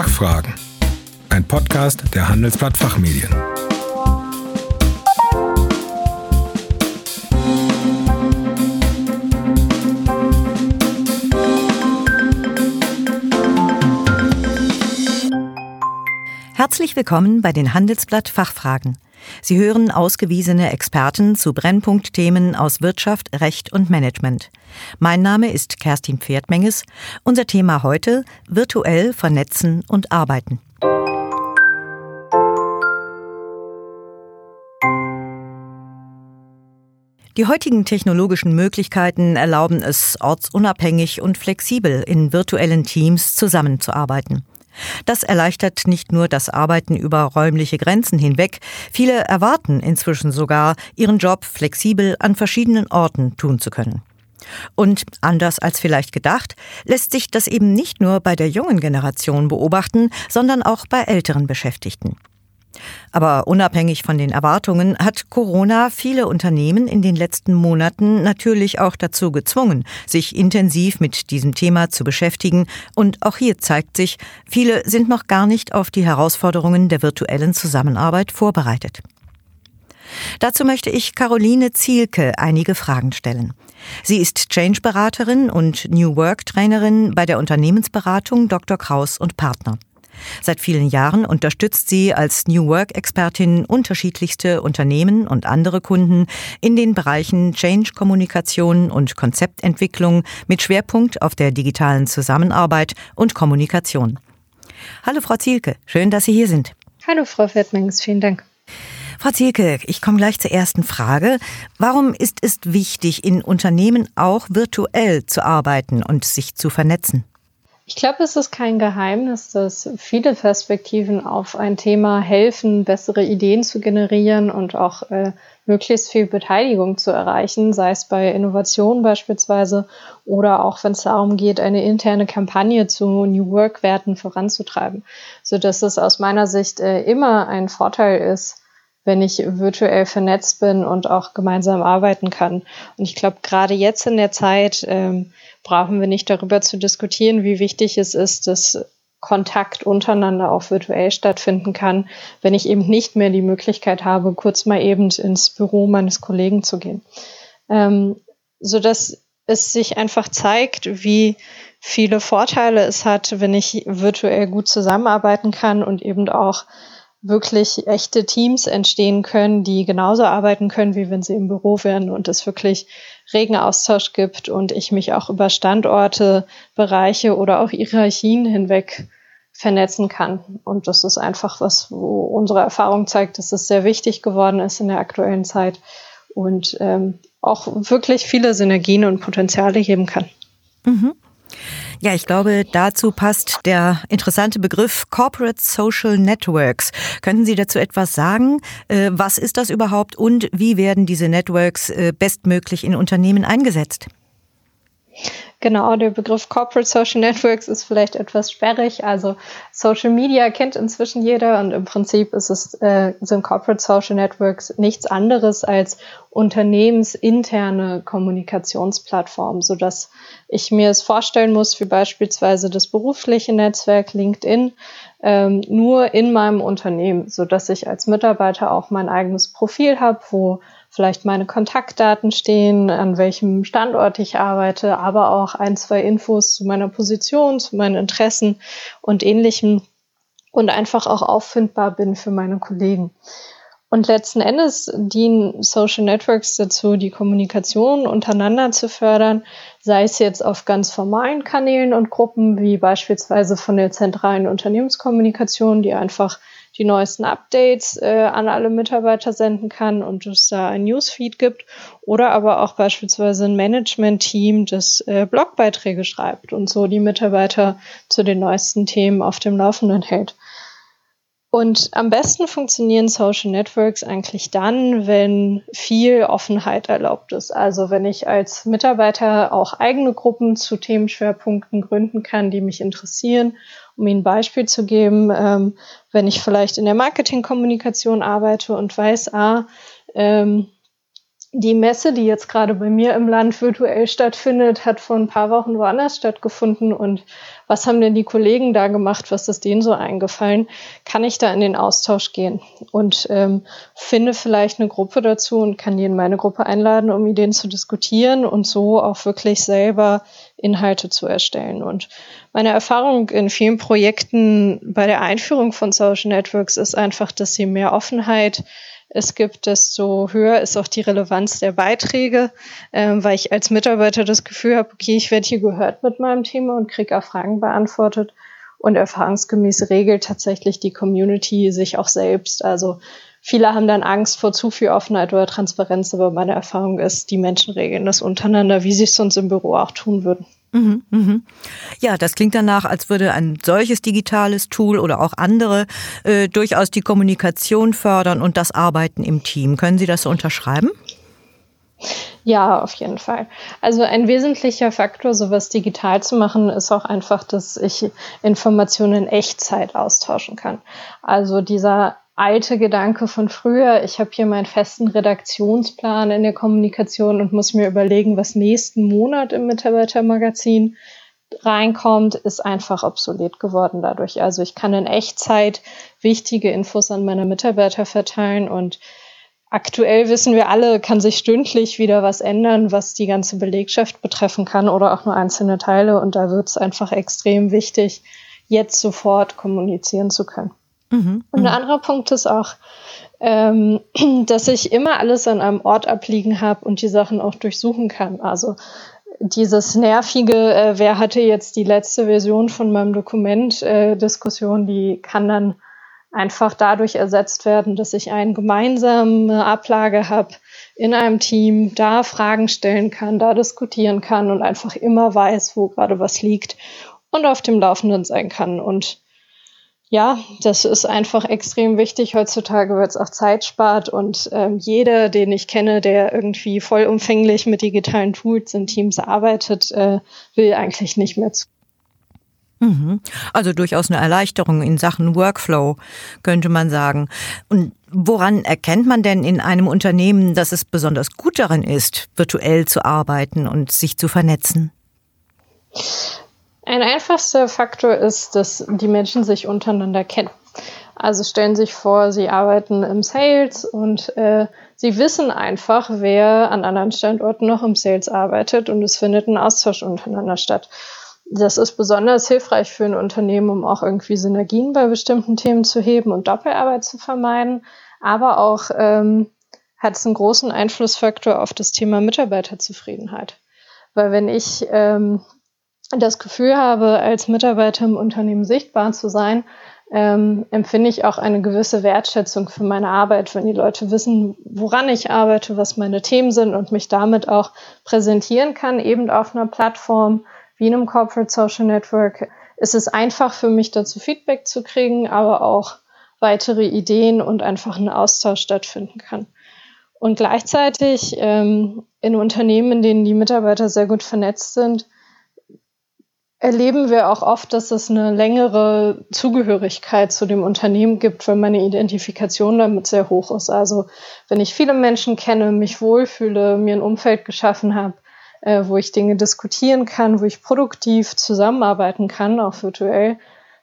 Fachfragen. Ein Podcast der Handelsblatt Fachmedien. Herzlich willkommen bei den Handelsblatt Fachfragen. Sie hören ausgewiesene Experten zu Brennpunktthemen aus Wirtschaft, Recht und Management. Mein Name ist Kerstin Pferdmenges. Unser Thema heute virtuell vernetzen und arbeiten. Die heutigen technologischen Möglichkeiten erlauben es, ortsunabhängig und flexibel in virtuellen Teams zusammenzuarbeiten. Das erleichtert nicht nur das Arbeiten über räumliche Grenzen hinweg, viele erwarten inzwischen sogar, ihren Job flexibel an verschiedenen Orten tun zu können. Und anders als vielleicht gedacht, lässt sich das eben nicht nur bei der jungen Generation beobachten, sondern auch bei älteren Beschäftigten. Aber unabhängig von den Erwartungen hat Corona viele Unternehmen in den letzten Monaten natürlich auch dazu gezwungen, sich intensiv mit diesem Thema zu beschäftigen. Und auch hier zeigt sich, viele sind noch gar nicht auf die Herausforderungen der virtuellen Zusammenarbeit vorbereitet. Dazu möchte ich Caroline Zielke einige Fragen stellen. Sie ist Change-Beraterin und New Work-Trainerin bei der Unternehmensberatung Dr. Kraus und Partner. Seit vielen Jahren unterstützt sie als New Work-Expertin unterschiedlichste Unternehmen und andere Kunden in den Bereichen Change-Kommunikation und Konzeptentwicklung mit Schwerpunkt auf der digitalen Zusammenarbeit und Kommunikation. Hallo Frau Zielke, schön, dass Sie hier sind. Hallo Frau Fettmengs, vielen Dank. Frau Zielke, ich komme gleich zur ersten Frage. Warum ist es wichtig, in Unternehmen auch virtuell zu arbeiten und sich zu vernetzen? Ich glaube, es ist kein Geheimnis, dass viele Perspektiven auf ein Thema helfen, bessere Ideen zu generieren und auch äh, möglichst viel Beteiligung zu erreichen, sei es bei Innovation beispielsweise oder auch wenn es darum geht, eine interne Kampagne zu New Work-Werten voranzutreiben, so dass es aus meiner Sicht äh, immer ein Vorteil ist, wenn ich virtuell vernetzt bin und auch gemeinsam arbeiten kann. Und ich glaube, gerade jetzt in der Zeit ähm, brauchen wir nicht darüber zu diskutieren, wie wichtig es ist, dass Kontakt untereinander auch virtuell stattfinden kann, wenn ich eben nicht mehr die Möglichkeit habe, kurz mal eben ins Büro meines Kollegen zu gehen. Ähm, so es sich einfach zeigt, wie viele Vorteile es hat, wenn ich virtuell gut zusammenarbeiten kann und eben auch wirklich echte Teams entstehen können, die genauso arbeiten können, wie wenn sie im Büro wären und es wirklich regen Austausch gibt und ich mich auch über Standorte, Bereiche oder auch Hierarchien hinweg vernetzen kann. Und das ist einfach was, wo unsere Erfahrung zeigt, dass es sehr wichtig geworden ist in der aktuellen Zeit und ähm, auch wirklich viele Synergien und Potenziale heben kann. Mhm. Ja, ich glaube, dazu passt der interessante Begriff Corporate Social Networks. Könnten Sie dazu etwas sagen? Äh, was ist das überhaupt und wie werden diese Networks äh, bestmöglich in Unternehmen eingesetzt? Genau, der Begriff Corporate Social Networks ist vielleicht etwas sperrig. Also Social Media kennt inzwischen jeder und im Prinzip ist es, äh, sind Corporate Social Networks nichts anderes als unternehmensinterne Kommunikationsplattformen, sodass ich mir es vorstellen muss, wie beispielsweise das berufliche Netzwerk LinkedIn, ähm, nur in meinem Unternehmen, sodass ich als Mitarbeiter auch mein eigenes Profil habe, wo vielleicht meine Kontaktdaten stehen, an welchem Standort ich arbeite, aber auch ein, zwei Infos zu meiner Position, zu meinen Interessen und ähnlichem und einfach auch auffindbar bin für meine Kollegen. Und letzten Endes dienen Social Networks dazu, die Kommunikation untereinander zu fördern, sei es jetzt auf ganz formalen Kanälen und Gruppen, wie beispielsweise von der zentralen Unternehmenskommunikation, die einfach die neuesten Updates äh, an alle Mitarbeiter senden kann und es da ein Newsfeed gibt oder aber auch beispielsweise ein Management-Team, das äh, Blogbeiträge schreibt und so die Mitarbeiter zu den neuesten Themen auf dem Laufenden hält. Und am besten funktionieren Social Networks eigentlich dann, wenn viel Offenheit erlaubt ist. Also wenn ich als Mitarbeiter auch eigene Gruppen zu Themenschwerpunkten gründen kann, die mich interessieren. Um Ihnen ein Beispiel zu geben, ähm, wenn ich vielleicht in der Marketingkommunikation arbeite und weiß, ah, ähm, die Messe, die jetzt gerade bei mir im Land virtuell stattfindet, hat vor ein paar Wochen woanders stattgefunden. Und was haben denn die Kollegen da gemacht? Was ist denen so eingefallen? Kann ich da in den Austausch gehen? Und ähm, finde vielleicht eine Gruppe dazu und kann die in meine Gruppe einladen, um Ideen zu diskutieren und so auch wirklich selber Inhalte zu erstellen. Und meine Erfahrung in vielen Projekten bei der Einführung von Social Networks ist einfach, dass sie mehr Offenheit es gibt, desto höher ist auch die Relevanz der Beiträge, ähm, weil ich als Mitarbeiter das Gefühl habe, okay, ich werde hier gehört mit meinem Thema und kriege auch Fragen beantwortet. Und erfahrungsgemäß regelt tatsächlich die Community sich auch selbst. Also viele haben dann Angst vor zu viel Offenheit oder Transparenz, aber meine Erfahrung ist, die Menschen regeln das untereinander, wie sie es sonst im Büro auch tun würden. Mhm, mhm. Ja, das klingt danach, als würde ein solches digitales Tool oder auch andere äh, durchaus die Kommunikation fördern und das Arbeiten im Team. Können Sie das so unterschreiben? Ja, auf jeden Fall. Also ein wesentlicher Faktor, sowas digital zu machen, ist auch einfach, dass ich Informationen in Echtzeit austauschen kann. Also dieser alte Gedanke von früher, ich habe hier meinen festen Redaktionsplan in der Kommunikation und muss mir überlegen, was nächsten Monat im Mitarbeitermagazin reinkommt, ist einfach obsolet geworden dadurch. Also ich kann in Echtzeit wichtige Infos an meine Mitarbeiter verteilen und aktuell wissen wir alle, kann sich stündlich wieder was ändern, was die ganze Belegschaft betreffen kann oder auch nur einzelne Teile. Und da wird es einfach extrem wichtig, jetzt sofort kommunizieren zu können. Mhm, und ein mhm. anderer Punkt ist auch, ähm, dass ich immer alles an einem Ort abliegen habe und die Sachen auch durchsuchen kann. Also dieses nervige, äh, wer hatte jetzt die letzte Version von meinem Dokument, äh, Diskussion, die kann dann einfach dadurch ersetzt werden, dass ich eine gemeinsame Ablage habe in einem Team, da Fragen stellen kann, da diskutieren kann und einfach immer weiß, wo gerade was liegt und auf dem Laufenden sein kann. Und ja, das ist einfach extrem wichtig heutzutage, weil es auch Zeit spart und ähm, jeder, den ich kenne, der irgendwie vollumfänglich mit digitalen Tools in Teams arbeitet, äh, will eigentlich nicht mehr zu. Mhm. Also durchaus eine Erleichterung in Sachen Workflow, könnte man sagen. Und woran erkennt man denn in einem Unternehmen, dass es besonders gut darin ist, virtuell zu arbeiten und sich zu vernetzen? Ein einfachster Faktor ist, dass die Menschen sich untereinander kennen. Also stellen sich vor, sie arbeiten im Sales und äh, sie wissen einfach, wer an anderen Standorten noch im Sales arbeitet und es findet ein Austausch untereinander statt. Das ist besonders hilfreich für ein Unternehmen, um auch irgendwie Synergien bei bestimmten Themen zu heben und Doppelarbeit zu vermeiden. Aber auch ähm, hat es einen großen Einflussfaktor auf das Thema Mitarbeiterzufriedenheit. Weil wenn ich ähm, das Gefühl habe, als Mitarbeiter im Unternehmen sichtbar zu sein, ähm, empfinde ich auch eine gewisse Wertschätzung für meine Arbeit, wenn die Leute wissen, woran ich arbeite, was meine Themen sind und mich damit auch präsentieren kann, eben auf einer Plattform wie einem Corporate Social Network. Ist es einfach für mich dazu Feedback zu kriegen, aber auch weitere Ideen und einfach ein Austausch stattfinden kann. Und gleichzeitig ähm, in Unternehmen, in denen die Mitarbeiter sehr gut vernetzt sind, erleben wir auch oft, dass es eine längere Zugehörigkeit zu dem Unternehmen gibt, wenn meine Identifikation damit sehr hoch ist. Also wenn ich viele Menschen kenne, mich wohlfühle, mir ein Umfeld geschaffen habe, äh, wo ich Dinge diskutieren kann, wo ich produktiv zusammenarbeiten kann, auch virtuell,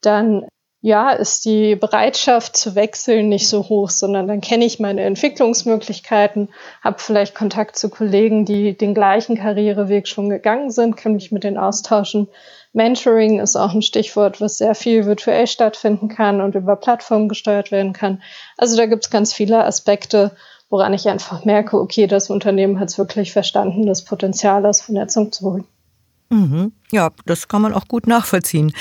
dann ja, ist die Bereitschaft zu wechseln nicht so hoch, sondern dann kenne ich meine Entwicklungsmöglichkeiten, habe vielleicht Kontakt zu Kollegen, die den gleichen Karriereweg schon gegangen sind, kann mich mit denen austauschen. Mentoring ist auch ein Stichwort, was sehr viel virtuell stattfinden kann und über Plattformen gesteuert werden kann. Also da gibt es ganz viele Aspekte, woran ich einfach merke, okay, das Unternehmen hat es wirklich verstanden, das Potenzial aus Vernetzung zu holen. Mhm. Ja, das kann man auch gut nachvollziehen.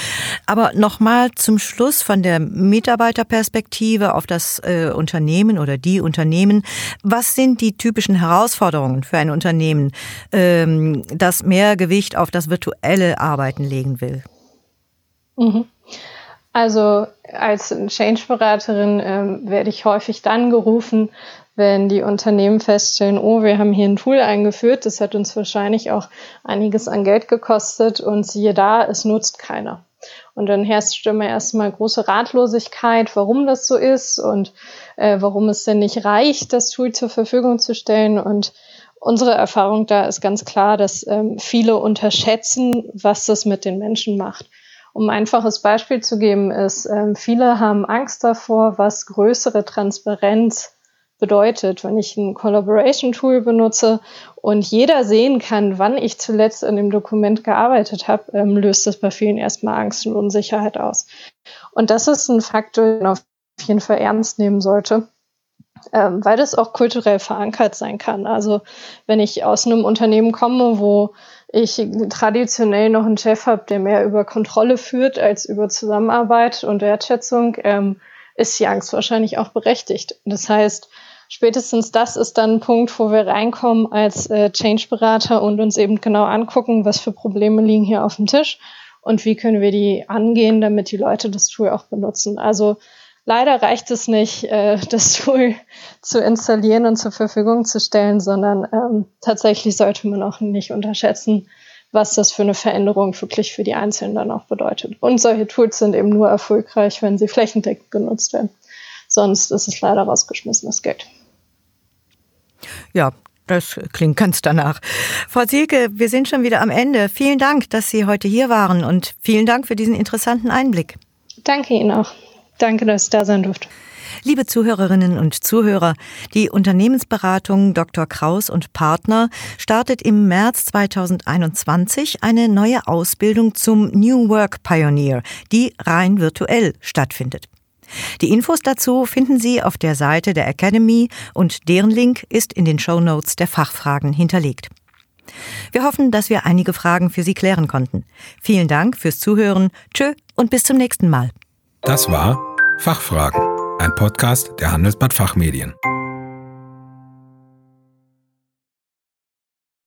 Aber nochmal zum Schluss von der Mitarbeiterperspektive auf das äh, Unternehmen oder die Unternehmen. Was sind die typischen Herausforderungen für ein Unternehmen, ähm, das mehr Gewicht auf das virtuelle Arbeiten legen will? Mhm. Also als Change-Beraterin ähm, werde ich häufig dann gerufen, wenn die Unternehmen feststellen, oh, wir haben hier ein Tool eingeführt, das hat uns wahrscheinlich auch einiges an Geld gekostet und siehe da, es nutzt keiner. Und dann herrscht immer erstmal große Ratlosigkeit, warum das so ist und äh, warum es denn nicht reicht, das Tool zur Verfügung zu stellen. Und unsere Erfahrung da ist ganz klar, dass ähm, viele unterschätzen, was das mit den Menschen macht. Um ein einfaches Beispiel zu geben, ist, ähm, viele haben Angst davor, was größere Transparenz bedeutet, wenn ich ein Collaboration Tool benutze und jeder sehen kann, wann ich zuletzt an dem Dokument gearbeitet habe, ähm, löst das bei vielen erstmal Angst und Unsicherheit aus. Und das ist ein Faktor, den man auf jeden Fall ernst nehmen sollte. Ähm, weil das auch kulturell verankert sein kann. Also wenn ich aus einem Unternehmen komme, wo ich traditionell noch einen Chef habe, der mehr über Kontrolle führt als über Zusammenarbeit und Wertschätzung, ähm, ist die Angst wahrscheinlich auch berechtigt. Das heißt, spätestens das ist dann ein Punkt, wo wir reinkommen als äh, Change-Berater und uns eben genau angucken, was für Probleme liegen hier auf dem Tisch und wie können wir die angehen, damit die Leute das Tool auch benutzen. Also leider reicht es nicht, äh, das Tool zu installieren und zur Verfügung zu stellen, sondern ähm, tatsächlich sollte man auch nicht unterschätzen, was das für eine Veränderung wirklich für die Einzelnen dann auch bedeutet. Und solche Tools sind eben nur erfolgreich, wenn sie flächendeckend genutzt werden. Sonst ist es leider rausgeschmissenes Geld. Ja, das klingt ganz danach. Frau Zielke, wir sind schon wieder am Ende. Vielen Dank, dass Sie heute hier waren und vielen Dank für diesen interessanten Einblick. Danke Ihnen auch. Danke, dass ich da sein durfte. Liebe Zuhörerinnen und Zuhörer, die Unternehmensberatung Dr. Kraus und Partner startet im März 2021 eine neue Ausbildung zum New Work Pioneer, die rein virtuell stattfindet. Die Infos dazu finden Sie auf der Seite der Academy und deren Link ist in den Show Notes der Fachfragen hinterlegt. Wir hoffen, dass wir einige Fragen für Sie klären konnten. Vielen Dank fürs Zuhören. Tschö und bis zum nächsten Mal. Das war Fachfragen, ein Podcast der Handelsblatt Fachmedien.